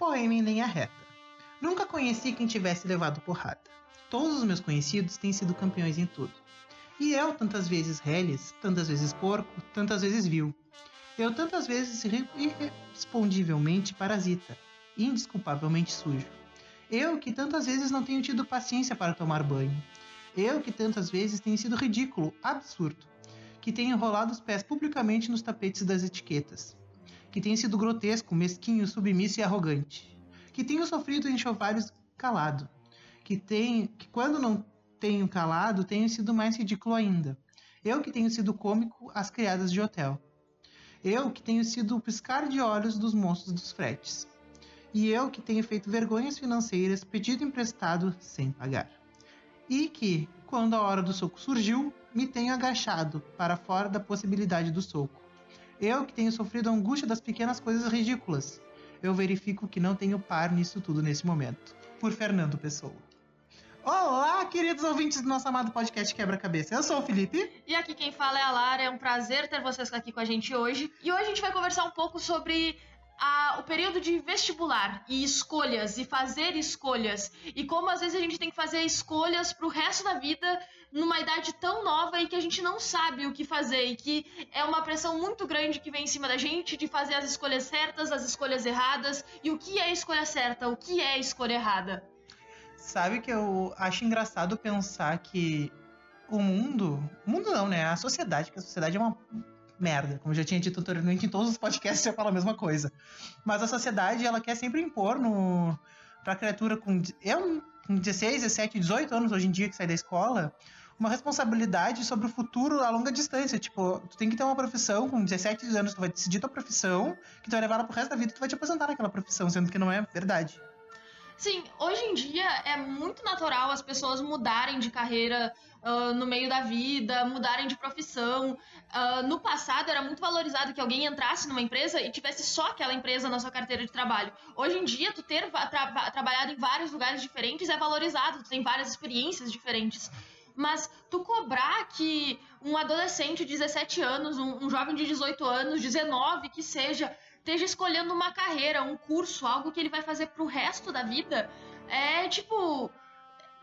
Poema em linha reta. Nunca conheci quem tivesse levado porrada. Todos os meus conhecidos têm sido campeões em tudo. E eu, tantas vezes reles, tantas vezes porco, tantas vezes vil. Eu, tantas vezes irrespondivelmente parasita, indesculpavelmente sujo. Eu, que tantas vezes não tenho tido paciência para tomar banho. Eu, que tantas vezes tenho sido ridículo, absurdo. Que tenho enrolado os pés publicamente nos tapetes das etiquetas que tem sido grotesco, mesquinho, submisso e arrogante, que tenho sofrido enxovalhos calado, que tem, que quando não tenho calado, tenho sido mais ridículo ainda. Eu que tenho sido cômico às criadas de hotel. Eu que tenho sido o piscar de olhos dos monstros dos fretes. E eu que tenho feito vergonhas financeiras, pedido emprestado sem pagar. E que, quando a hora do soco surgiu, me tenho agachado para fora da possibilidade do soco eu que tenho sofrido a angústia das pequenas coisas ridículas. Eu verifico que não tenho par nisso tudo nesse momento. Por Fernando Pessoa. Olá, queridos ouvintes do nosso amado podcast Quebra-Cabeça. Eu sou o Felipe. E aqui quem fala é a Lara. É um prazer ter vocês aqui com a gente hoje. E hoje a gente vai conversar um pouco sobre a, o período de vestibular e escolhas e fazer escolhas e como às vezes a gente tem que fazer escolhas pro resto da vida numa idade tão nova e que a gente não sabe o que fazer e que é uma pressão muito grande que vem em cima da gente de fazer as escolhas certas, as escolhas erradas e o que é escolha certa, o que é escolha errada. Sabe que eu acho engraçado pensar que o mundo, o mundo não, né? A sociedade, que a sociedade é uma merda. Como já tinha dito anteriormente, em todos os podcasts eu falo a mesma coisa. Mas a sociedade, ela quer sempre impor no pra criatura com eu com 16, 17, 18 anos hoje em dia que sai da escola, uma responsabilidade sobre o futuro a longa distância. Tipo, tu tem que ter uma profissão com 17 anos, tu vai decidir tua profissão, que tu vai levar ela pro resto da vida, tu vai te aposentar naquela profissão, sendo que não é verdade. Sim, hoje em dia é muito natural as pessoas mudarem de carreira uh, no meio da vida, mudarem de profissão. Uh, no passado era muito valorizado que alguém entrasse numa empresa e tivesse só aquela empresa na sua carteira de trabalho. Hoje em dia, tu ter tra trabalhado em vários lugares diferentes é valorizado, tu tem várias experiências diferentes. Mas tu cobrar que um adolescente de 17 anos, um, um jovem de 18 anos, 19 que seja, esteja escolhendo uma carreira, um curso, algo que ele vai fazer pro resto da vida, é tipo.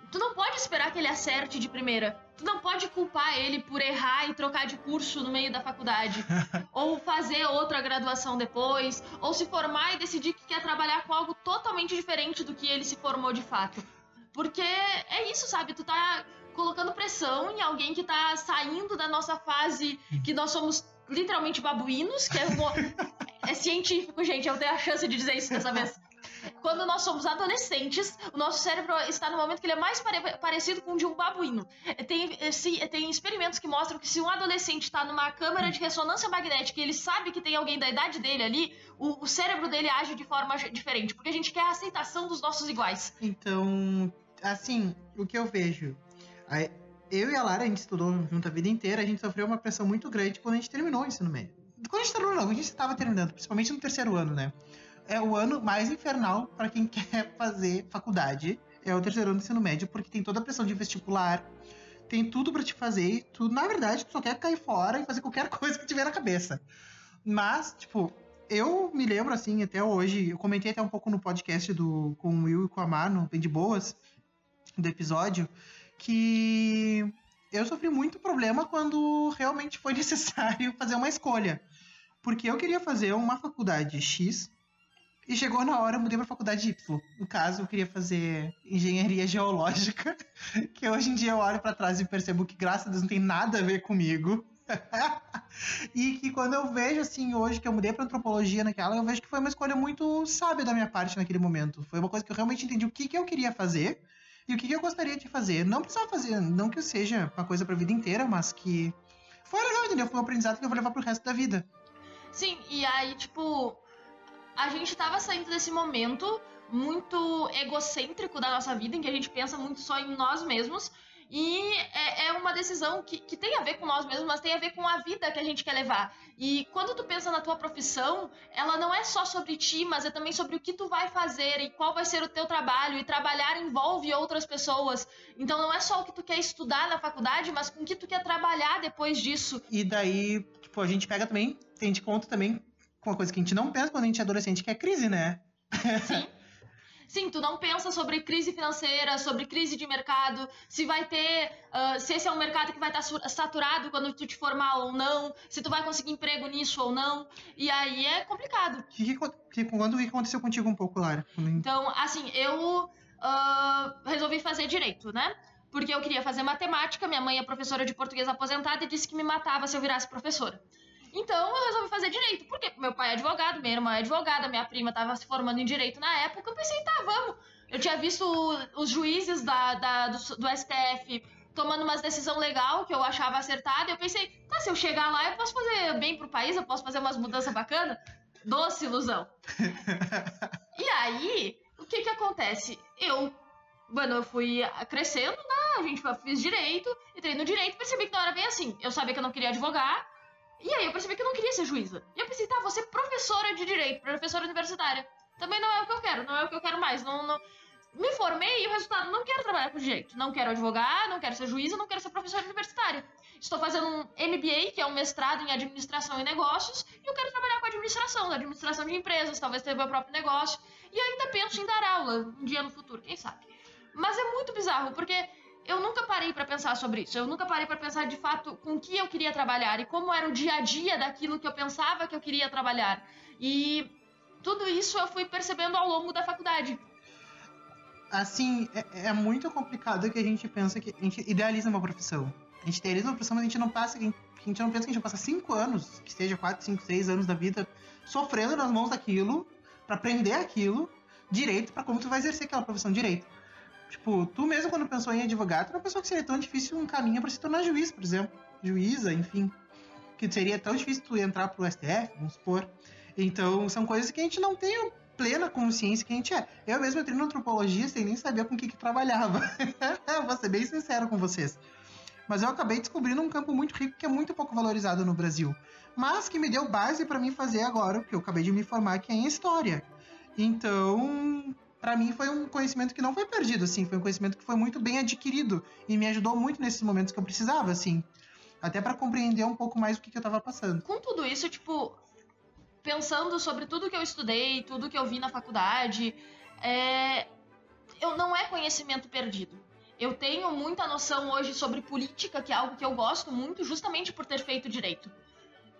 Tu não pode esperar que ele acerte de primeira. Tu não pode culpar ele por errar e trocar de curso no meio da faculdade. ou fazer outra graduação depois. Ou se formar e decidir que quer trabalhar com algo totalmente diferente do que ele se formou de fato. Porque é isso, sabe? Tu tá colocando pressão em alguém que tá saindo da nossa fase que nós somos literalmente babuínos, que é, é científico, gente. Eu tenho a chance de dizer isso dessa vez. Quando nós somos adolescentes, o nosso cérebro está no momento que ele é mais pare parecido com o de um babuíno. Tem, se, tem experimentos que mostram que se um adolescente está numa câmera de ressonância magnética e ele sabe que tem alguém da idade dele ali, o, o cérebro dele age de forma diferente, porque a gente quer a aceitação dos nossos iguais. Então, assim, o que eu vejo. Eu e a Lara, a gente estudou junto a vida inteira, a gente sofreu uma pressão muito grande quando a gente terminou o ensino médio. Quando a gente terminou, não, a gente estava terminando, principalmente no terceiro ano, né? É o ano mais infernal para quem quer fazer faculdade. É o terceiro ano do ensino médio, porque tem toda a pressão de vestibular, tem tudo para te fazer, tu, na verdade, tu só quer cair fora e fazer qualquer coisa que tiver na cabeça. Mas, tipo, eu me lembro, assim, até hoje, eu comentei até um pouco no podcast do, com o Will e com a Mar, no Bem de Boas, do episódio, que eu sofri muito problema quando realmente foi necessário fazer uma escolha. Porque eu queria fazer uma faculdade X e chegou na hora eu mudei para faculdade Y. No caso, eu queria fazer engenharia geológica, que hoje em dia eu olho para trás e percebo que graças a Deus não tem nada a ver comigo. e que quando eu vejo assim hoje que eu mudei para antropologia naquela, eu vejo que foi uma escolha muito sábia da minha parte naquele momento. Foi uma coisa que eu realmente entendi o que, que eu queria fazer e o que, que eu gostaria de fazer. Não precisava fazer, não que seja uma coisa pra vida inteira, mas que foi legal, entendeu? Foi um aprendizado que eu vou levar pro resto da vida. Sim, e aí, tipo, a gente tava saindo desse momento muito egocêntrico da nossa vida, em que a gente pensa muito só em nós mesmos. E é, é, uma decisão que, que tem a ver com nós mesmos, mas tem a ver com a vida que a gente quer levar. E quando tu pensa na tua profissão, ela não é só sobre ti, mas é também sobre o que tu vai fazer e qual vai ser o teu trabalho. E trabalhar envolve outras pessoas. Então não é só o que tu quer estudar na faculdade, mas com o que tu quer trabalhar depois disso. E daí, tipo, a gente pega também, tem de conta também com uma coisa que a gente não pensa quando a gente é adolescente, que é crise, né? Sim. Sim, tu não pensa sobre crise financeira, sobre crise de mercado, se vai ter, uh, se esse é um mercado que vai estar tá saturado quando tu te formar ou não, se tu vai conseguir emprego nisso ou não, e aí é complicado. Que, que, quando que aconteceu contigo um pouco, Lara? Então, assim, eu uh, resolvi fazer direito, né? Porque eu queria fazer matemática, minha mãe é professora de português aposentada e disse que me matava se eu virasse professora. Então eu resolvi fazer direito, porque meu pai é advogado, minha irmã é advogada, minha prima estava se formando em direito na época. Eu pensei, tá, vamos. Eu tinha visto os juízes da, da do, do, STF tomando umas decisão legal que eu achava acertada. E eu pensei, tá, se eu chegar lá, eu posso fazer bem pro país, eu posso fazer umas mudanças bacanas. Doce ilusão. e aí, o que que acontece? Eu, mano, eu fui crescendo, né? A gente fiz direito, entrei no direito, percebi que não era bem assim. Eu sabia que eu não queria advogar, e aí eu percebi que eu não queria ser juíza. E eu pensei, tá, ser professora de direito, professora universitária. Também não é o que eu quero, não é o que eu quero mais. Não, não... Me formei e o resultado, não quero trabalhar com direito. Não quero advogar, não quero ser juíza, não quero ser professora universitária. Estou fazendo um MBA, que é um mestrado em administração e negócios, e eu quero trabalhar com administração, administração de empresas, talvez ter meu próprio negócio. E ainda penso em dar aula um dia no futuro, quem sabe. Mas é muito bizarro, porque eu nunca parei para pensar sobre isso. Eu nunca parei para pensar de fato com que eu queria trabalhar e como era o dia a dia daquilo que eu pensava que eu queria trabalhar. E tudo isso eu fui percebendo ao longo da faculdade. Assim, é, é muito complicado que a gente pensa que a gente idealiza uma profissão. A gente idealiza uma profissão, mas a gente não passa, a gente não pensa que a gente vai passar cinco anos, que esteja quatro, cinco, seis anos da vida sofrendo nas mãos daquilo, para aprender aquilo direito, para como tu vai exercer aquela profissão direito. Tipo, tu mesmo quando pensou em advogado, não pensou que seria tão difícil um caminho para se tornar juiz, por exemplo. Juíza, enfim. Que seria tão difícil tu entrar pro STF, vamos supor. Então, são coisas que a gente não tem plena consciência que a gente é. Eu mesmo entrei na antropologia sem nem saber com o que, que trabalhava. Vou ser bem sincero com vocês. Mas eu acabei descobrindo um campo muito rico que é muito pouco valorizado no Brasil. Mas que me deu base para mim fazer agora, porque eu acabei de me formar, que é em História. Então, para mim foi um conhecimento que não foi perdido, assim, foi um conhecimento que foi muito bem adquirido e me ajudou muito nesses momentos que eu precisava, assim, até para compreender um pouco mais o que, que eu tava passando. Com tudo isso, tipo, pensando sobre tudo que eu estudei, tudo que eu vi na faculdade, é... eu não é conhecimento perdido. Eu tenho muita noção hoje sobre política, que é algo que eu gosto muito, justamente por ter feito direito.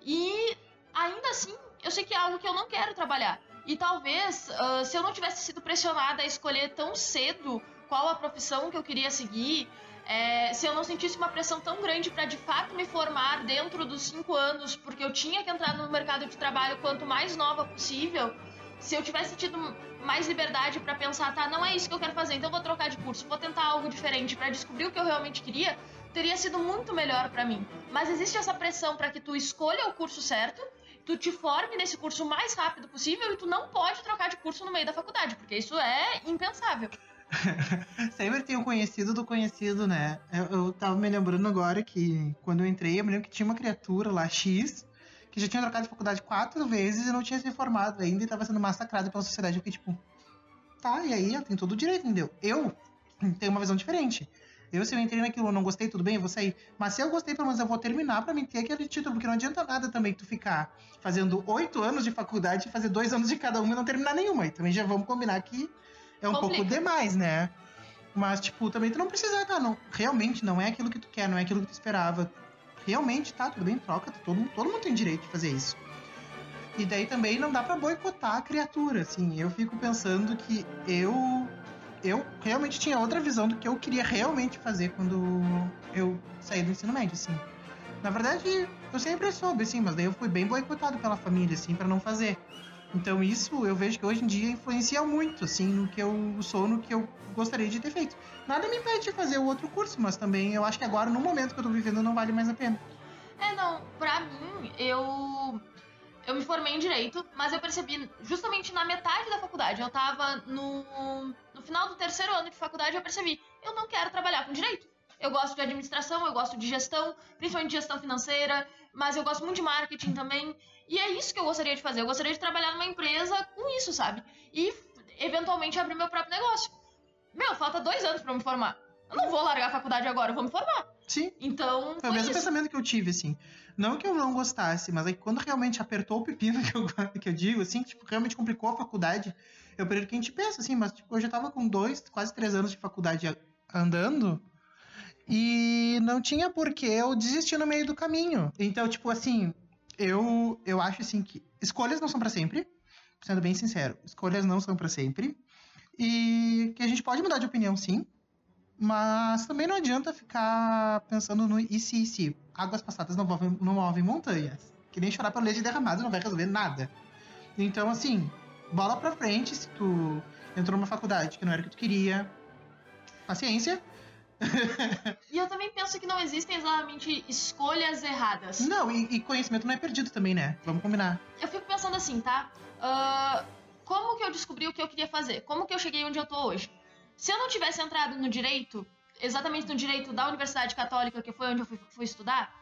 E ainda assim, eu sei que é algo que eu não quero trabalhar. E talvez, uh, se eu não tivesse sido pressionada a escolher tão cedo qual a profissão que eu queria seguir, é, se eu não sentisse uma pressão tão grande para de fato me formar dentro dos cinco anos, porque eu tinha que entrar no mercado de trabalho quanto mais nova possível, se eu tivesse tido mais liberdade para pensar, tá, não é isso que eu quero fazer, então vou trocar de curso, vou tentar algo diferente para descobrir o que eu realmente queria, teria sido muito melhor para mim. Mas existe essa pressão para que tu escolha o curso certo tu te forme nesse curso o mais rápido possível e tu não pode trocar de curso no meio da faculdade, porque isso é impensável. Sempre tem um conhecido do conhecido, né? Eu, eu tava me lembrando agora que quando eu entrei, eu me lembro que tinha uma criatura lá, X, que já tinha trocado de faculdade quatro vezes e não tinha se formado ainda e tava sendo massacrado pela sociedade. Eu fiquei tipo, tá, e aí? Tem todo o direito, entendeu? Eu tenho uma visão diferente. Eu, se eu entrei naquilo, não gostei, tudo bem, eu vou sair. Mas se eu gostei, pelo menos eu vou terminar pra mim ter aquele título, porque não adianta nada também tu ficar fazendo oito anos de faculdade e fazer dois anos de cada uma e não terminar nenhuma. E também já vamos combinar que é um Complica. pouco demais, né? Mas, tipo, também tu não precisa, tá? Não, realmente não é aquilo que tu quer, não é aquilo que tu esperava. Realmente, tá, tudo bem, troca, tá, todo, todo mundo tem direito de fazer isso. E daí também não dá para boicotar a criatura, assim. Eu fico pensando que eu eu realmente tinha outra visão do que eu queria realmente fazer quando eu saí do ensino médio, assim. Na verdade, eu sempre soube, assim, mas daí eu fui bem boicotado pela família, assim, para não fazer. Então isso eu vejo que hoje em dia influencia muito, assim, no que eu sou, no que eu gostaria de ter feito. Nada me impede de fazer o outro curso, mas também eu acho que agora, no momento que eu tô vivendo, não vale mais a pena. É, não, pra mim, eu eu me formei em direito, mas eu percebi justamente na metade da faculdade, eu tava no, no final do terceiro ano de faculdade, eu percebi, eu não quero trabalhar com direito. Eu gosto de administração, eu gosto de gestão, principalmente de gestão financeira, mas eu gosto muito de marketing também. E é isso que eu gostaria de fazer. Eu gostaria de trabalhar numa empresa com isso, sabe? E eventualmente abrir meu próprio negócio. Meu, falta dois anos para me formar. Eu não vou largar a faculdade agora, eu vou me formar. Sim. Então, Foi o mesmo isso. pensamento que eu tive, assim. Não que eu não gostasse, mas é que quando realmente apertou o pepino que eu, que eu digo, assim, tipo, realmente complicou a faculdade, eu período que a gente pensa, assim, mas tipo, eu já tava com dois, quase três anos de faculdade andando. E não tinha porquê eu desistir no meio do caminho. Então, tipo assim, eu, eu acho assim que escolhas não são pra sempre, sendo bem sincero, escolhas não são pra sempre. E que a gente pode mudar de opinião, sim. Mas também não adianta ficar pensando no e se, e se. Águas passadas não movem, não movem montanhas. Que nem chorar pelo leite derramado não vai resolver nada. Então, assim, bola pra frente se tu entrou numa faculdade que não era o que tu queria. Paciência. E eu também penso que não existem exatamente escolhas erradas. Não, e, e conhecimento não é perdido também, né? Vamos combinar. Eu fico pensando assim, tá? Ah, como que eu descobri o que eu queria fazer? Como que eu cheguei onde eu tô hoje? Se eu não tivesse entrado no direito, exatamente no direito da Universidade Católica, que foi onde eu fui, fui estudar,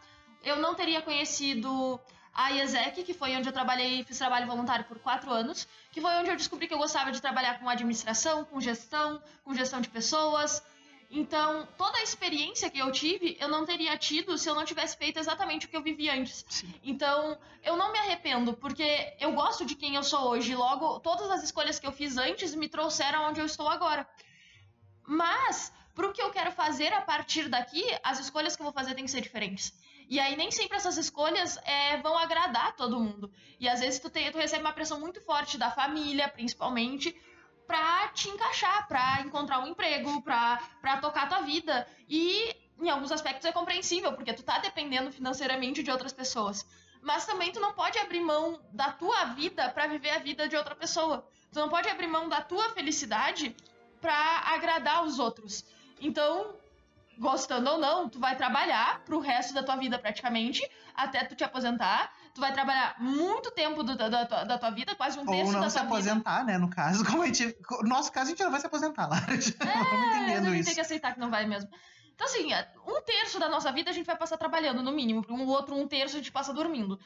eu não teria conhecido a IESEC, que foi onde eu trabalhei, fiz trabalho voluntário por quatro anos, que foi onde eu descobri que eu gostava de trabalhar com administração, com gestão, com gestão de pessoas. Então, toda a experiência que eu tive, eu não teria tido se eu não tivesse feito exatamente o que eu vivi antes. Sim. Então, eu não me arrependo, porque eu gosto de quem eu sou hoje. Logo, todas as escolhas que eu fiz antes me trouxeram onde eu estou agora. Mas, pro que eu quero fazer a partir daqui, as escolhas que eu vou fazer têm que ser diferentes. E aí, nem sempre essas escolhas é, vão agradar todo mundo. E às vezes tu, tem, tu recebe uma pressão muito forte da família, principalmente, pra te encaixar, pra encontrar um emprego, pra, pra tocar tua vida. E em alguns aspectos é compreensível, porque tu tá dependendo financeiramente de outras pessoas. Mas também tu não pode abrir mão da tua vida pra viver a vida de outra pessoa. Tu não pode abrir mão da tua felicidade pra agradar os outros. Então, gostando ou não, tu vai trabalhar pro resto da tua vida praticamente, até tu te aposentar. Tu vai trabalhar muito tempo do- da, da tua, da tua vida, quase um Ou terço não da se tua vida. aposentar, né? No caso, como a gente. No nosso caso, a gente não vai se aposentar, Lara. Já Vamos É, entendendo a gente isso. tem que aceitar que não vai mesmo. Então, assim, é, um terço da nossa vida a gente vai passar trabalhando, no mínimo. Um outro um terço a gente passa dormindo.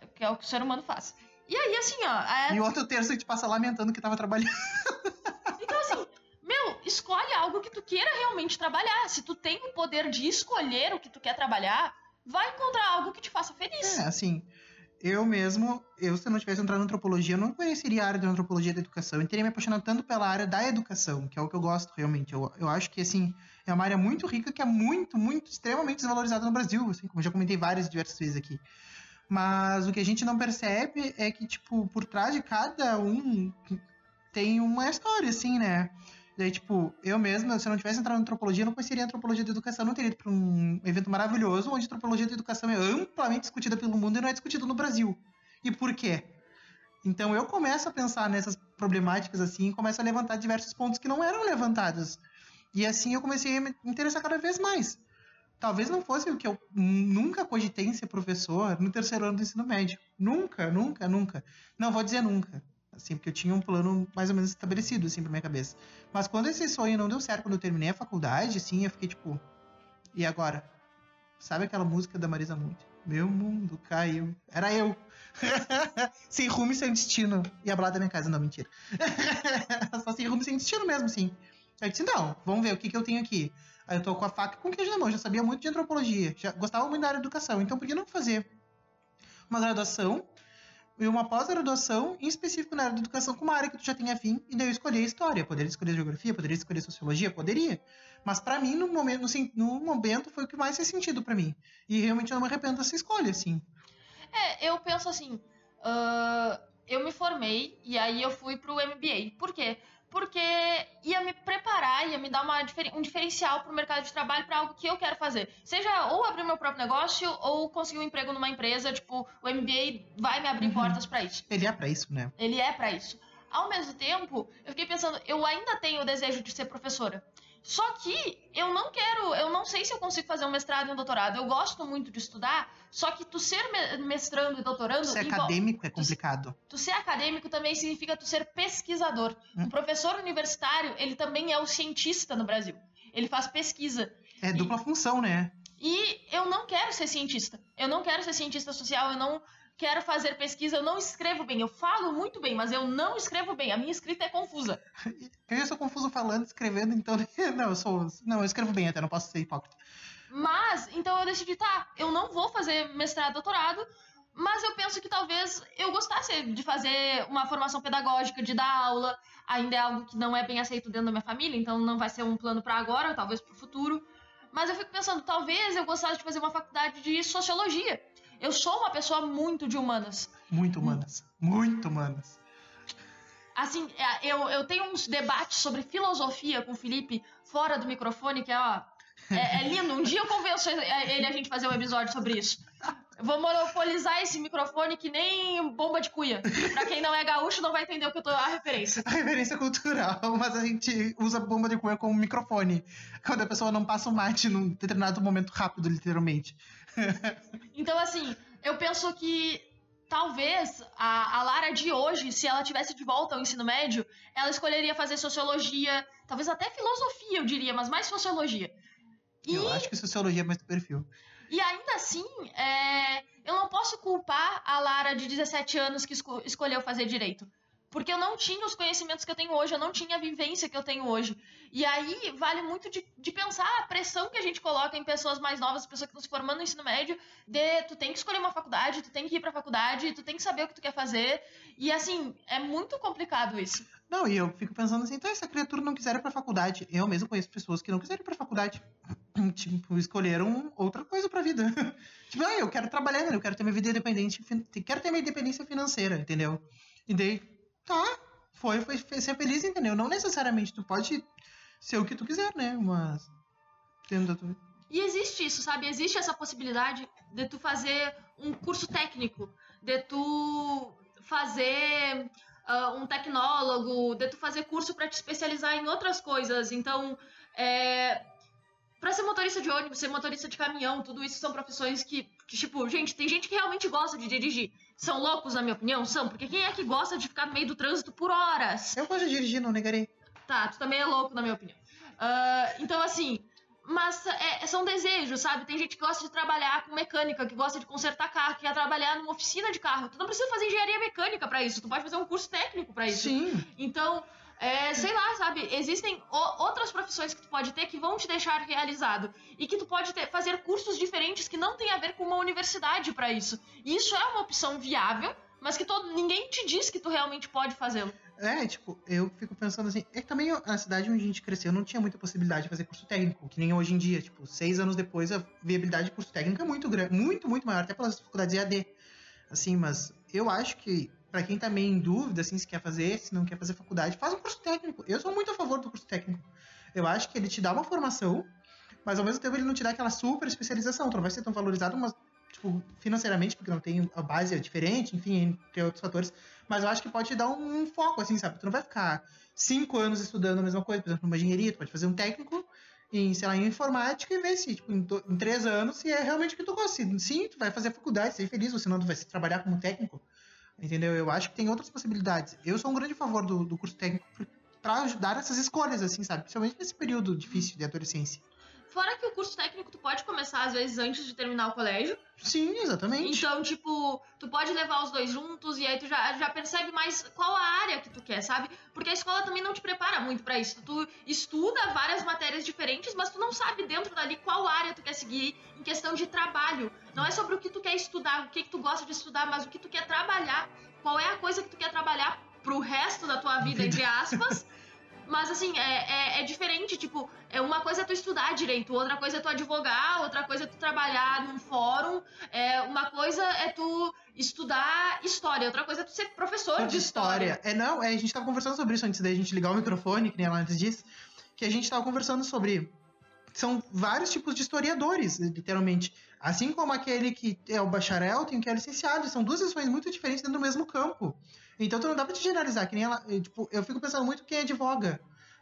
É, Que é o que o ser humano faz. E aí, assim, ó. é- E o outro terço a gente passa lamentando que tava trabalhando. Meu, escolhe algo que tu queira realmente trabalhar. Se tu tem o poder de escolher o que tu quer trabalhar, vai encontrar algo que te faça feliz. É, assim, eu mesmo, eu se eu não tivesse entrado na antropologia, eu não conheceria a área da antropologia da educação. Eu teria me apaixonado tanto pela área da educação, que é o que eu gosto realmente. Eu, eu acho que, assim, é uma área muito rica, que é muito, muito, extremamente desvalorizada no Brasil, assim, como eu já comentei várias diversas vezes aqui. Mas o que a gente não percebe é que, tipo, por trás de cada um tem uma história, assim, né? Daí, tipo, eu mesma, se eu não tivesse entrado na antropologia, eu não conheceria a antropologia da educação, não teria ido para um evento maravilhoso onde a antropologia da educação é amplamente discutida pelo mundo e não é discutida no Brasil. E por quê? Então eu começo a pensar nessas problemáticas assim e começo a levantar diversos pontos que não eram levantados. E assim eu comecei a me interessar cada vez mais. Talvez não fosse o que eu nunca cogitei em ser professor no terceiro ano do ensino médio. Nunca, nunca, nunca. Não vou dizer nunca. Assim, porque eu tinha um plano mais ou menos estabelecido, assim, pra minha cabeça. Mas quando esse sonho não deu certo, quando eu terminei a faculdade, assim, eu fiquei tipo, e agora? Sabe aquela música da Marisa Monte? Meu mundo caiu. Era eu. sem rumo e sem destino. E a balada da minha casa, não, mentira. Só sem rumo e sem destino mesmo, sim. Aí eu disse, não, vamos ver o que, que eu tenho aqui. Aí eu tô com a faca com queijo na mão, já sabia muito de antropologia, já gostava muito da área de educação, então por que não fazer uma graduação e uma pós-graduação, em específico na área de educação, com uma área que tu já tem afim, e daí eu escolhi a história. Poderia escolher geografia, poderia escolher sociologia, poderia. Mas pra mim, no momento, no, momento, foi o que mais fez sentido pra mim. E realmente eu não me arrependo dessa escolha, assim. É, eu penso assim. ah, eu me formei e aí eu fui pro MBA. Por quê? Porque ia me preparar, ia me dar uma, um diferencial pro mercado de trabalho para algo que eu quero fazer. Seja ou abrir meu próprio negócio ou conseguir um emprego numa empresa. Tipo, o MBA vai me abrir Uhum. portas para isso. Ele é pra isso, né? Ele é pra isso. Ao mesmo tempo, eu fiquei pensando, eu ainda tenho o desejo de ser professora. Só que eu não quero, eu não sei se eu consigo fazer um mestrado e um doutorado. Eu gosto muito de estudar, só que tu ser me- mestrando e doutorando Ser envol- acadêmico é complicado. Tu ser acadêmico também significa tu ser pesquisador. Hum. Um professor universitário, ele também é o cientista no Brasil. Ele faz pesquisa. É dupla função, né? E eu não quero ser cientista. Eu não quero ser cientista social, eu não quero fazer pesquisa, eu não escrevo bem. Eu falo muito bem, mas eu não escrevo bem. A minha escrita é confusa. Eu sou confuso falando, escrevendo, então. Não, eu sou. Não, eu escrevo bem até, não posso ser hipócrita. Mas, então eu decidi, tá, eu não vou fazer mestrado, doutorado, mas eu penso que talvez eu gostasse de fazer uma formação pedagógica, de dar aula. Ainda é algo que não é bem aceito dentro da minha família, então não vai ser um plano para agora, talvez para o futuro. Mas eu fico pensando, talvez eu gostasse de fazer uma faculdade de sociologia. Eu sou uma pessoa muito de humanas. Muito humanas. Muito humanas. Assim, é, eu, eu tenho uns debates sobre filosofia com o Felipe fora do microfone, que é, ó, é, é lindo. Um dia eu convenço ele a gente fazer um episódio sobre isso. Vou monopolizar esse microfone que nem bomba de cuia. Pra quem não é gaúcho, não vai entender o que eu tô a referência. A referência cultural, mas a gente usa bomba de cuia como microfone. Quando a pessoa não passa o mate num determinado momento rápido, literalmente. então, assim, eu penso que talvez a, a Lara de hoje, se ela tivesse de volta ao ensino médio, ela escolheria fazer sociologia, talvez até filosofia, eu diria, mas mais sociologia. E... Eu acho que sociologia é mais do perfil. E ainda assim, é, eu não posso culpar a Lara de 17 anos que esco escolheu fazer direito. Porque eu não tinha os conhecimentos que eu tenho hoje, eu não tinha a vivência que eu tenho hoje. E aí vale muito de, de pensar a pressão que a gente coloca em pessoas mais novas, pessoas que estão se formando no ensino médio, de tu tem que escolher uma faculdade, tu tem que ir pra faculdade, tu tem que saber o que tu quer fazer. E assim, é muito complicado isso. Não, e eu fico pensando assim, então se a criatura não quiser ir pra faculdade, eu mesmo conheço pessoas que não quiserem ir pra faculdade. tipo, escolheram outra coisa pra vida. tipo, ah, eu quero trabalhar, eu quero ter minha vida independente, quero ter minha independência financeira, entendeu? E daí, tá, foi, foi, ser feliz, entendeu? Não necessariamente tu pode ser o que tu quiser, né? Mas. Tendo tua... E existe isso, sabe? Existe essa possibilidade de tu fazer um curso técnico, de tu fazer uh, um tecnólogo, de tu fazer curso para te especializar em outras coisas. Então, é, para ser motorista de ônibus, ser motorista de caminhão, tudo isso são profissões que, que, tipo, gente, tem gente que realmente gosta de dirigir. São loucos, na minha opinião? São, porque quem é que gosta de ficar no meio do trânsito por horas? Eu gosto de dirigir, não negarei. Tá, tu também é louco, na minha opinião. Uh, então, assim, mas é, são desejos, sabe? Tem gente que gosta de trabalhar com mecânica, que gosta de consertar carro, que quer trabalhar numa oficina de carro. Tu não precisa fazer engenharia mecânica para isso, tu pode fazer um curso técnico para isso. Sim. Então, é, sei lá, sabe? Existem o, outras profissões que tu pode ter que vão te deixar realizado. E que tu pode ter, fazer cursos diferentes que não tem a ver com uma universidade para isso. E isso é uma opção viável, mas que todo, ninguém te diz que tu realmente pode fazê-lo. É, tipo, eu fico pensando assim, é que também a cidade onde a gente cresceu não tinha muita possibilidade de fazer curso técnico, que nem hoje em dia, tipo, seis anos depois a viabilidade de curso técnico é muito grande, muito, muito maior, até pelas faculdades EAD. Assim, mas eu acho que para quem tá meio em dúvida, assim, se quer fazer, se não quer fazer faculdade, faz um curso técnico. Eu sou muito a favor do curso técnico. Eu acho que ele te dá uma formação, mas ao mesmo tempo ele não te dá aquela super especialização. Tu não vai ser tão valorizado, mas, tipo, financeiramente, porque não tem a base é diferente, enfim, entre outros fatores. Mas eu acho que pode te dar um, um, foco, assim, sabe? Tu não vai ficar cinco anos estudando a mesma coisa, por exemplo, uma engenharia, tu pode fazer um técnico em, sei lá, em informática e ver se, tipo, em, em três anos, se é realmente o que tu gosta. Sim, tu vai fazer faculdade, ser feliz, ou senão tu vai trabalhar como técnico. Entendeu? Eu acho que tem outras possibilidades. Eu sou um grande favor do, do curso técnico para ajudar essas escolhas, assim, sabe? Principalmente nesse período difícil de adolescência. Fora que o curso técnico tu pode começar, às vezes, antes de terminar o colégio. Sim, exatamente. Então, tipo, tu pode levar os dois juntos e aí tu já, já percebe mais qual a área que tu quer, sabe? Porque a escola também não te prepara muito para isso. Tu estuda várias matérias diferentes, mas tu não sabe dentro dali qual área tu quer seguir questão de trabalho. Não é sobre o que tu quer estudar, o que, que tu gosta de estudar, mas o que tu quer trabalhar. Qual é a coisa que tu quer trabalhar pro resto da tua vida, entre aspas. Mas assim, é, é, é, diferente, tipo, é uma coisa é tu estudar direito, outra coisa é tu advogar, outra coisa é tu trabalhar num fórum, é, uma coisa é tu estudar história, outra coisa é tu ser professor de, de história. história. É, não, é, a gente tava conversando sobre isso antes da gente ligar o microfone, que nem ela antes disse, que a gente tava conversando sobre. São vários tipos de historiadores, literalmente. Assim como aquele que é o bacharel, tem o que é licenciado. São duas visões muito diferentes dentro do mesmo campo. Então tu não dá pra te generalizar, que nem ela. Eh, tipo, eu fico pensando muito quem advoga.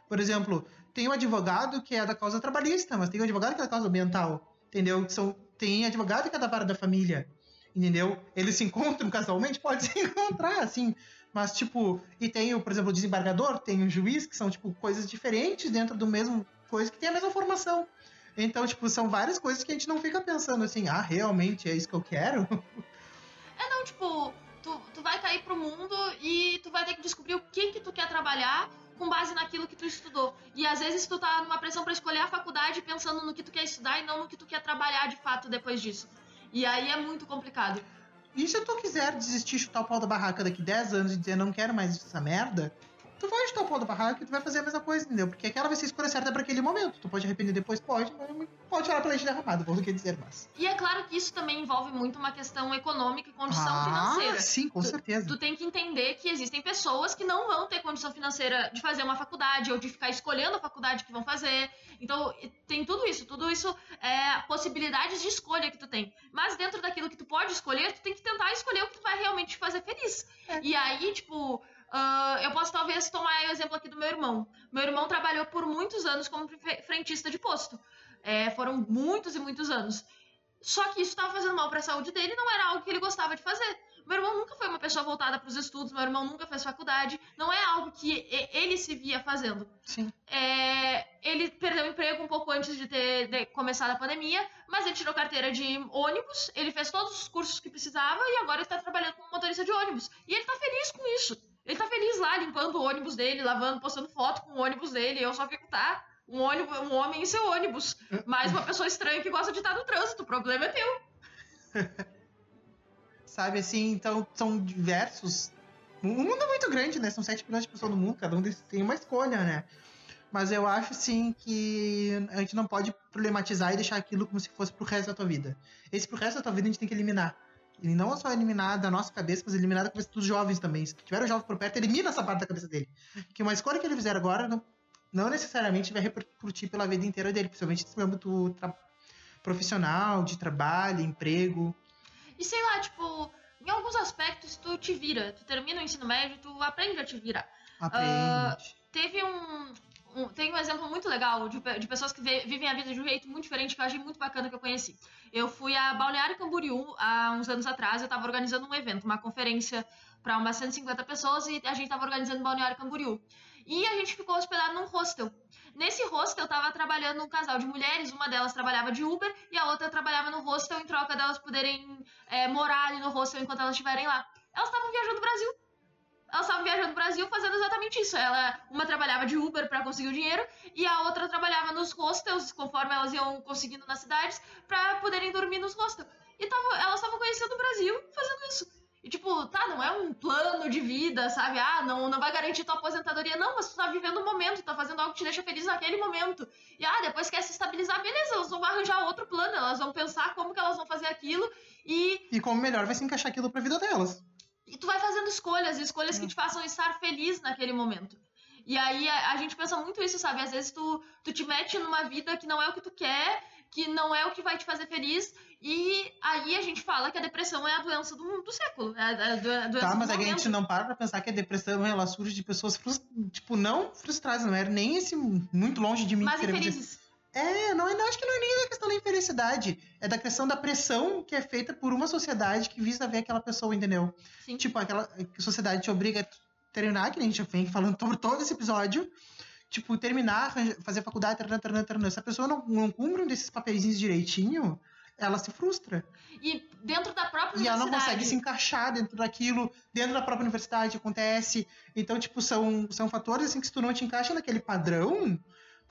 Por exemplo, tem um advogado que é da causa trabalhista, mas tem um advogado que é da causa ambiental. Entendeu? São, tem advogado que é da vara da família. Entendeu? Eles se encontram casualmente? Pode se encontrar, assim. Mas, tipo, e tem, o, por exemplo, o desembargador, tem o juiz, que são, tipo, coisas diferentes dentro do mesmo coisa, que tem a mesma formação. Então, tipo, são várias coisas que a gente não fica pensando assim, ah, realmente é isso que eu quero? É, não, tipo, tu, tu vai cair pro mundo e tu vai ter que descobrir o que que tu quer trabalhar com base naquilo que tu estudou. E às vezes tu tá numa pressão para escolher a faculdade pensando no que tu quer estudar e não no que tu quer trabalhar de fato depois disso. E aí é muito complicado. E se tu quiser desistir, chutar o pau da barraca daqui 10 anos e dizer não quero mais essa merda, tu vai chutar o pau da barraca e tu vai fazer a mesma coisa, entendeu? Porque aquela vai ser a escolha certa para aquele momento. Tu pode arrepender depois? Pode, mas pode olhar pra leite derramado, vou que dizer mais. E é claro que isso também envolve muito uma questão econômica e condição ah, financeira. sim, com tu, certeza. Tu tem que entender que existem pessoas que não vão ter condição financeira de fazer uma faculdade ou de ficar escolhendo a faculdade que vão fazer. Então, tem tudo isso. Tudo isso é possibilidades de escolha que tu tem. Mas dentro daquilo que tu pode escolher, tu tem que tentar escolher o que tu vai realmente te fazer feliz. É. E aí, tipo, Uh, eu posso talvez tomar o exemplo aqui do meu irmão. Meu irmão trabalhou por muitos anos como frentista de posto. É, foram muitos e muitos anos. Só que isso estava fazendo mal para a saúde dele e não era algo que ele gostava de fazer. Meu irmão nunca foi uma pessoa voltada para os estudos, meu irmão nunca fez faculdade, não é algo que ele se via fazendo. Sim. É, ele perdeu o emprego um pouco antes de ter de começado a pandemia, mas ele tirou carteira de ônibus, ele fez todos os cursos que precisava e agora está trabalhando como motorista de ônibus. E ele está feliz com isso. Ele tá feliz lá, limpando o ônibus dele, lavando, postando foto com o ônibus dele. Eu só fico, tá? Um, ônibus, um homem em seu ônibus. Mas uma pessoa estranha que gosta de estar no trânsito. O problema é teu. Sabe assim, então são diversos. O mundo é muito grande, né? São 7 milhões de pessoas no mundo, cada um tem uma escolha, né? Mas eu acho, sim, que a gente não pode problematizar e deixar aquilo como se fosse pro resto da tua vida. Esse pro resto da tua vida a gente tem que eliminar. Ele não é só eliminar da nossa cabeça, mas eliminar da cabeça dos jovens também. Se tiver o jovem por perto, elimina essa parte da cabeça dele. Que uma escolha que ele fizer agora não, não necessariamente vai repercutir pela vida inteira dele, principalmente no âmbito profissional, de trabalho, emprego. E sei lá, tipo, em alguns aspectos tu te vira. Tu termina o ensino médio, tu aprende a te virar. Aprende. Uh, teve um, um, tem um exemplo muito legal de, de pessoas que vivem a vida de um jeito muito diferente que eu achei muito bacana que eu conheci. Eu fui a Balneário Camboriú há uns anos atrás, eu estava organizando um evento, uma conferência para umas 150 pessoas e a gente estava organizando Balneário Camboriú. E a gente ficou hospedado num hostel. Nesse hostel, estava trabalhando um casal de mulheres, uma delas trabalhava de Uber e a outra trabalhava no hostel em troca delas poderem é, morar ali no hostel enquanto elas estiverem lá. Elas estavam viajando o Brasil elas estavam viajando no Brasil fazendo exatamente isso. Ela, uma trabalhava de Uber para conseguir o dinheiro e a outra trabalhava nos hostels, conforme elas iam conseguindo nas cidades, para poderem dormir nos hostels. E tava, elas estavam conhecendo o Brasil fazendo isso. E tipo, tá, não é um plano de vida, sabe? Ah, não, não vai garantir tua aposentadoria, não, mas tu tá vivendo um momento, tá fazendo algo que te deixa feliz naquele momento. E ah, depois quer se estabilizar, beleza, elas vão arranjar outro plano, elas vão pensar como que elas vão fazer aquilo e. E como melhor vai se encaixar aquilo pra vida delas. E tu vai fazendo escolhas, escolhas que te façam estar feliz naquele momento. E aí a, a, gente pensa muito isso, sabe? Às vezes tu, tu te mete numa vida que não é o que tu quer, que não é o que vai te fazer feliz, e aí a gente fala que a depressão é a doença do, do século. É a, a doença tá, mas é a gente não para pra pensar que a depressão ela surge de pessoas tipo, não frustradas, não era nem esse muito longe de mim. Mas infelizes. É, não, acho que não é nem da questão da infelicidade. É da questão da pressão que é feita por uma sociedade que visa ver aquela pessoa, entendeu? Sim. Tipo, aquela sociedade te obriga a terminar, que a gente vem falando por todo esse episódio. Tipo, terminar, fazer faculdade, taranã, taranã, taranã. Se a pessoa não, não cumpre um desses papeizinhos direitinho, ela se frustra. E dentro da própria universidade. E ela não consegue se encaixar dentro daquilo, dentro da própria universidade acontece. Então, tipo, são, são fatores assim que se tu não te encaixa naquele padrão,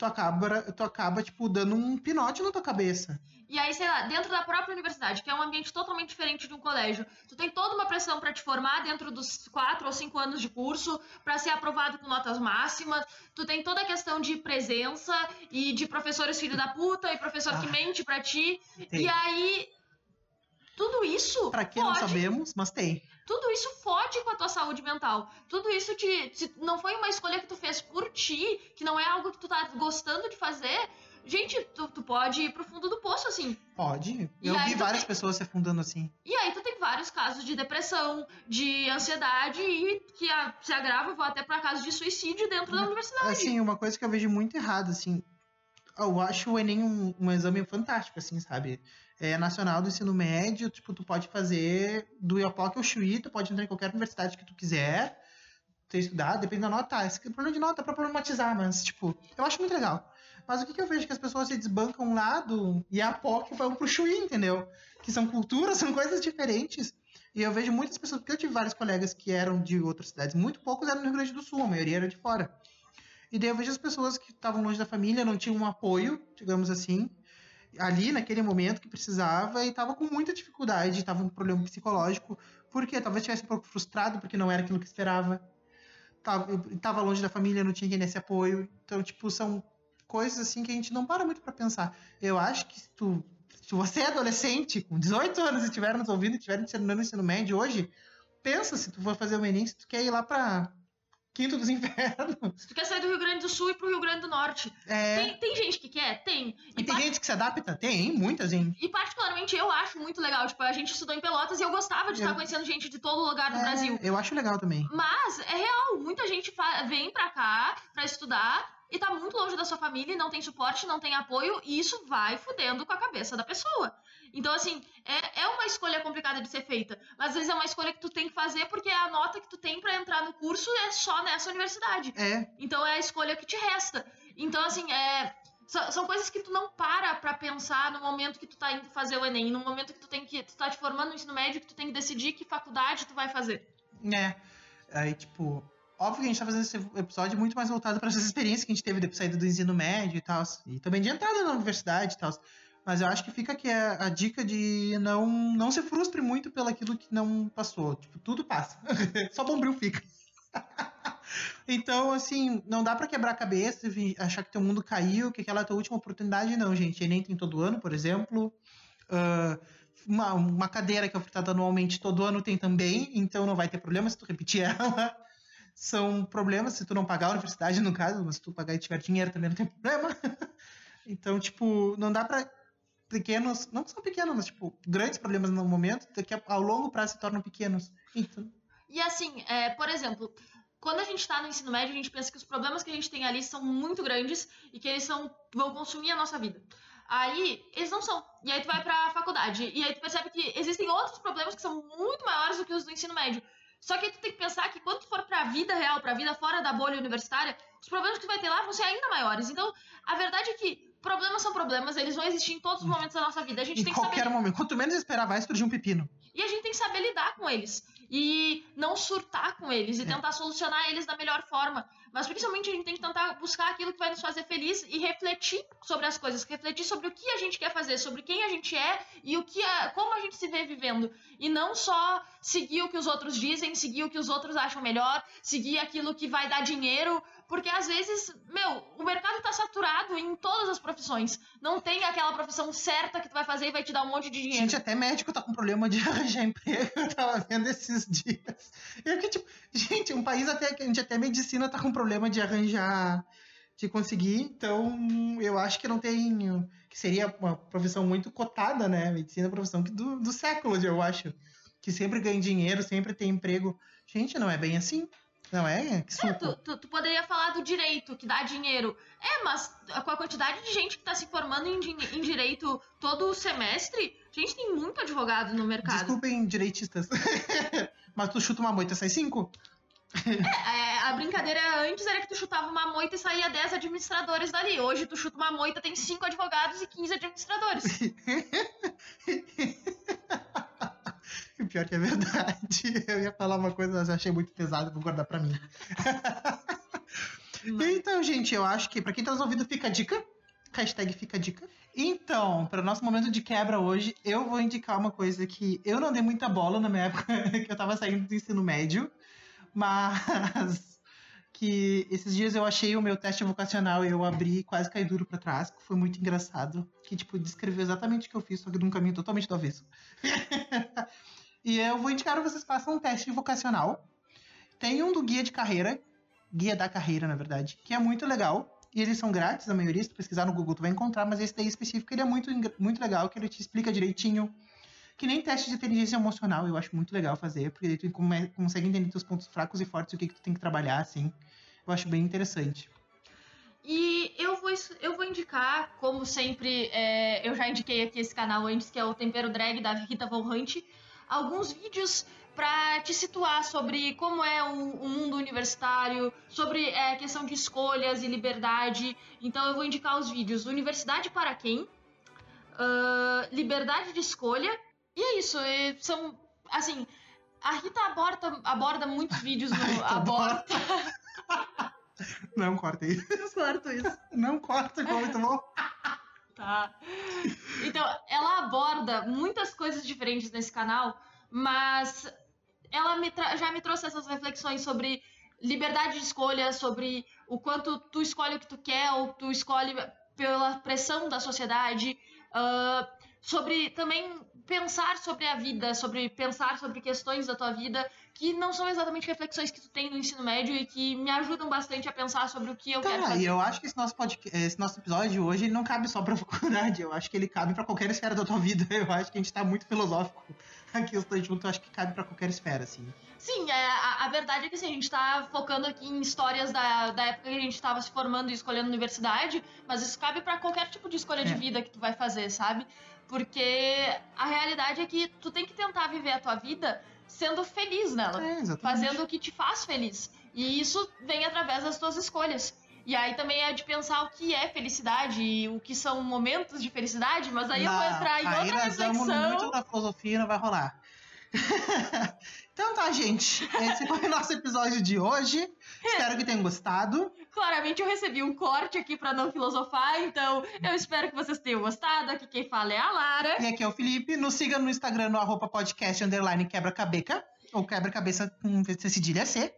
tu acaba, tu acaba, tipo, dando um pinote na tua cabeça. E aí, sei lá, dentro da própria universidade, que é um ambiente totalmente diferente de um colégio, tu tem toda uma pressão para te formar dentro dos quatro ou cinco anos de curso, para ser aprovado com notas máximas, tu tem toda a questão de presença e de professores filho da puta e professor ah, que mente para ti. Tem. E aí, tudo isso. Para que não sabemos, mas tem. Tudo isso fode com a tua saúde mental. Tudo isso te, se não foi uma escolha que tu fez por ti, que não é algo que tu tá gostando de fazer. Gente, tu, tu pode ir pro fundo do poço assim. Pode. Eu vi várias tem... pessoas se afundando assim. E aí tu tem vários casos de depressão, de ansiedade e que a, se agrava até para casos de suicídio dentro da universidade. Assim, uma coisa que eu vejo muito errada, assim, eu acho o Enem um, um exame fantástico, assim, sabe? É, nacional do ensino médio, tipo, tu pode fazer do Iopoc ao Chuí, tu pode entrar em qualquer universidade que tu quiser, ter estudado, depende da nota. Esse problema de nota é pra problematizar, mas, tipo, eu acho muito legal. Mas o que, que eu vejo que as pessoas se desbancam um lado e a POC vão pro Chuí, entendeu? Que são culturas, são coisas diferentes. E eu vejo muitas pessoas, porque eu tive vários colegas que eram de outras cidades, muito poucos eram no Rio Grande do Sul, a maioria era de fora. E daí eu vejo as pessoas que estavam longe da família, não tinham um apoio, digamos assim, ali naquele momento que precisava e estava com muita dificuldade, estava um problema psicológico, porque talvez estivesse um pouco frustrado porque não era aquilo que esperava. Tava, longe da família, não tinha quem nesse apoio. Então, tipo, são coisas assim que a gente não para muito para pensar. Eu acho que se tu se você é adolescente, com 18 anos e estiver nos ouvindo, estiver no ensino médio hoje, pensa se tu for fazer o Enem, se tu quer ir lá pra Quinto dos Infernos. Tu quer sair do Rio Grande do Sul e pro Rio Grande do Norte. É... Tem, tem gente que quer? Tem. E, e tem part... gente que se adapta? Tem, muita gente. E particularmente eu acho muito legal. Tipo, a gente estudou em Pelotas e eu gostava de eu... estar conhecendo gente de todo lugar do é, Brasil. Eu acho legal também. Mas é real, muita gente fa... vem pra cá pra estudar e tá muito longe da sua família e não tem suporte, não tem apoio, e isso vai fudendo com a cabeça da pessoa. Então, assim, é, é uma escolha complicada de ser feita. Mas às vezes é uma escolha que tu tem que fazer porque a nota que tu tem para entrar no curso é só nessa universidade. É. Então é a escolha que te resta. Então, assim, é. São coisas que tu não para pra pensar no momento que tu tá indo fazer o Enem, no momento que tu tem que. Tu tá te formando no ensino médio, que tu tem que decidir que faculdade tu vai fazer. É. Aí, tipo, Óbvio que a gente tá fazendo esse episódio muito mais voltado para essas experiências que a gente teve depois de saída do ensino médio e tal. E também de entrada na universidade e tal. Mas eu acho que fica aqui a, a, dica de não, não se frustre muito pelo aquilo que não passou. Tipo, tudo passa. Só bombril fica. então, assim, não dá para quebrar a cabeça e achar que teu mundo caiu, que aquela é a tua última oportunidade, não, gente. Enem tem todo ano, por exemplo. Uh, uma, uma cadeira que é ofertada anualmente todo ano tem também, então não vai ter problema se tu repetir ela são problemas se tu não pagar a universidade, no caso, mas se tu pagar e tiver dinheiro também não tem problema. então, tipo, não dá para pequenos, não são pequenos, mas tipo, grandes problemas no momento, daqui a, ao longo prazo se tornam pequenos. Então... E assim, é, por exemplo, quando a gente está no ensino médio, a gente pensa que os problemas que a gente tem ali são muito grandes e que eles são, vão consumir a nossa vida. Aí, eles não são. E aí tu vai pra faculdade. E aí tu percebe que existem outros problemas que são muito maiores do que os do ensino médio. Só que aí tu tem que pensar que quando tu for pra vida real, pra vida fora da bolha universitária, os problemas que tu vai ter lá vão ser ainda maiores. Então, a verdade é que problemas são problemas, eles vão existir em todos os momentos da nossa vida. A gente em tem que qualquer saber... momento. Quanto menos esperar, vai surgir um pepino. E a gente tem que saber lidar com eles. E não surtar com eles. E é. tentar solucionar eles da melhor forma. Mas principalmente a gente tem que tentar buscar aquilo que vai nos fazer feliz e refletir sobre as coisas, refletir sobre o que a gente quer fazer, sobre quem a gente é e o que é, como a gente se vê vivendo. E não só seguir o que os outros dizem, seguir o que os outros acham melhor, seguir aquilo que vai dar dinheiro, porque às vezes, meu, o mercado tá saturado em todas as profissões. Não tem aquela profissão certa que tu vai fazer e vai te dar um monte de dinheiro. Gente, até médico tá com problema de arranjar emprego. Eu tava vendo esses dias. Eu que, tipo, gente, um país até que a gente até medicina tá com problema de arranjar, de conseguir. Então, eu acho que não tem. Que seria uma profissão muito cotada, né? Medicina é uma profissão do, do século, eu acho. Que sempre ganha dinheiro, sempre tem emprego. Gente, não é bem assim. Não é? Que é, tu, tu, tu, poderia falar do direito, que dá dinheiro. É, mas com a quantidade de gente que está se formando em, em direito todo semestre, a gente tem muito advogado no mercado. Desculpem, direitistas. mas tu chuta uma moita, sai cinco? É, é, a brincadeira antes era que tu chutava uma moita e saía 10 administradores dali. Hoje tu chuta uma moita, tem 5 advogados e 15 administradores. O pior que é verdade. Eu ia falar uma coisa, mas eu achei muito pesado, vou guardar pra mim. então, gente, eu acho que pra quem tá nos ouvindo, fica a dica. Hashtag fica a dica. Então, para o nosso momento de quebra hoje, eu vou indicar uma coisa que eu não dei muita bola na minha época que eu tava saindo do ensino médio, mas que esses dias eu achei o meu teste vocacional e eu abri e quase caí duro para trás, que foi muito engraçado, que tipo descreveu exatamente o que eu fiz, só que de um caminho totalmente do avesso. E eu vou indicar que vocês façam um teste vocacional. Tem um do guia de carreira, guia da carreira, na verdade, que é muito legal. E eles são grátis, a maioria, se tu pesquisar no Google tu vai encontrar, mas esse daí específico ele é muito, muito legal, que ele te explica direitinho. Que nem teste de inteligência emocional, eu acho muito legal fazer, porque daí tu consegue entender teus pontos fracos e fortes o que, que tu tem que trabalhar, assim. Eu acho bem interessante. E eu vou, eu vou indicar, como sempre, é, eu já indiquei aqui esse canal antes, que é o Tempero Drag da Rita Von Hunt alguns vídeos para te situar sobre como é o, o mundo universitário, sobre a é, questão de escolhas e liberdade. Então eu vou indicar os vídeos Universidade para quem, uh, Liberdade de Escolha, e é isso. E são, assim, a Rita aborda, aborda muitos vídeos no... aborta... Não corta isso. Eu corto isso. Não corta, ficou muito bom. Tá. Então, ela aborda muitas coisas diferentes nesse canal, mas ela me já me trouxe essas reflexões sobre liberdade de escolha, sobre o quanto tu escolhe o que tu quer ou tu escolhe pela pressão da sociedade, uh, sobre também pensar sobre a vida, sobre pensar sobre questões da tua vida que não são exatamente reflexões que tu tem no ensino médio e que me ajudam bastante a pensar sobre o que eu tá, quero fazer. E eu acho que esse nosso, podcast, esse nosso episódio de hoje ele não cabe só pra faculdade, eu acho que ele cabe para qualquer esfera da tua vida. Eu acho que a gente tá muito filosófico aqui, os dois juntos, eu acho que cabe para qualquer esfera, assim. Sim, é, a, a, verdade é que assim, a gente tá focando aqui em histórias da, da época que a gente tava se formando e escolhendo universidade, mas isso cabe para qualquer tipo de escolha é. de vida que tu vai fazer, sabe? Porque a realidade é que tu tem que tentar viver a tua vida sendo feliz nela. É, fazendo o que te faz feliz. E isso vem através das tuas escolhas. E aí também é de pensar o que é felicidade e o que são momentos de felicidade, mas aí não, eu vou entrar em aí outra nós reflexão. Vamos muito da filosofia não vai rolar. então tá, gente. Esse foi o nosso episódio de hoje. Espero que tenham gostado. Claramente eu recebi um corte aqui para não filosofar, então eu espero que vocês tenham gostado. Aqui quem fala é a Lara. E aqui é o Felipe. Nos siga no Instagram no arroba podcast underline quebra-cabeca. Ou quebra-cabeça com cedilha C.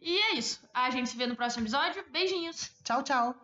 E é isso. A gente se vê no próximo episódio. Beijinhos. Tchau, tchau.